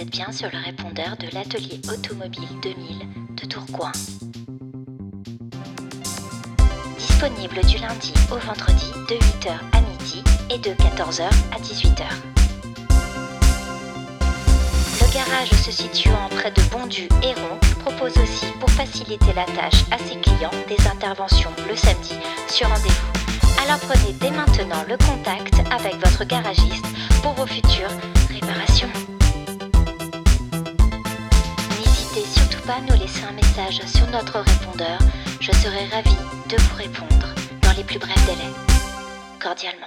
êtes bien sur le répondeur de l'atelier automobile 2000 de Tourcoing. Disponible du lundi au vendredi de 8h à midi et de 14h à 18h. Le garage se situant près de Bondu et Rond propose aussi, pour faciliter la tâche à ses clients, des interventions le samedi sur rendez-vous. Alors prenez dès maintenant le contact avec votre garagiste pour vos futures pas nous laisser un message sur notre répondeur. Je serai ravie de vous répondre dans les plus brefs délais. Cordialement.